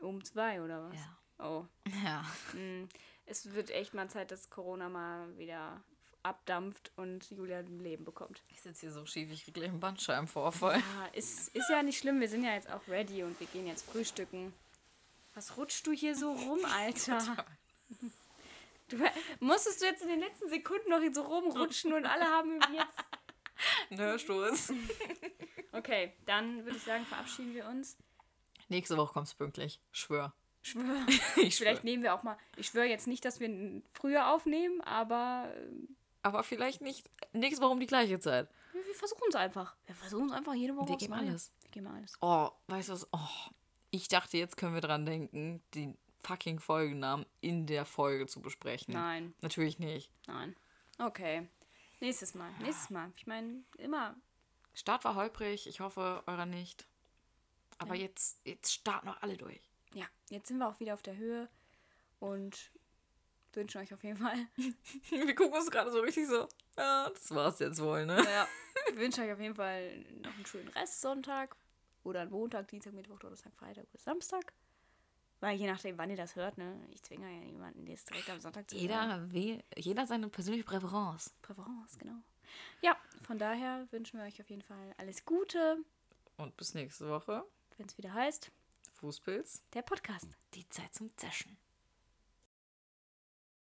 um zwei oder was? Ja. Oh. Ja. Mm. Es wird echt mal Zeit, dass Corona mal wieder abdampft und Julia ein Leben bekommt. Ich sitze hier so schief, ich krieg gleich einen Bandscheibenvorfall. Ja, ist, ist ja nicht schlimm. Wir sind ja jetzt auch ready und wir gehen jetzt frühstücken. Was rutschst du hier so rum, Alter? Du, musstest du jetzt in den letzten Sekunden noch so rumrutschen und alle haben jetzt. Ne, Stoß. Okay, dann würde ich sagen, verabschieden wir uns. Nächste Woche kommt's pünktlich. Schwör. Schwör. Ich schwör. Vielleicht nehmen wir auch mal. Ich schwöre jetzt nicht, dass wir früher aufnehmen, aber äh, Aber vielleicht nicht nächste Woche um die gleiche Zeit. wir, wir versuchen es einfach. Wir versuchen es einfach jede Woche. Wir geben alles. Wir geben alles. Oh, weißt du was? Oh, ich dachte, jetzt können wir dran denken, den fucking Folgennamen in der Folge zu besprechen. Nein, Natürlich nicht. nein. Okay. Nächstes Mal. Nächstes Mal. Ich meine, immer. Start war holprig, ich hoffe, eurer nicht. Aber jetzt, jetzt starten noch alle durch. Ja, jetzt sind wir auch wieder auf der Höhe und wünschen euch auf jeden Fall. Wir gucken uns gerade so richtig so. Ja, das war's jetzt wohl, ne? Ja, ich wünsche euch auf jeden Fall noch einen schönen Restsonntag oder einen Montag, Dienstag, Mittwoch, Donnerstag, Freitag oder Samstag. Weil je nachdem, wann ihr das hört, ne, ich zwinge ja niemanden, das direkt am Sonntag zu hören. Jeder, we- jeder seine persönliche Präferenz. Präferenz, genau. Ja, von daher wünschen wir euch auf jeden Fall alles Gute, Und bis nächste Woche. wenn es wieder heißt, Fußpilz. der Podcast. Die Zeit zum Zeschen.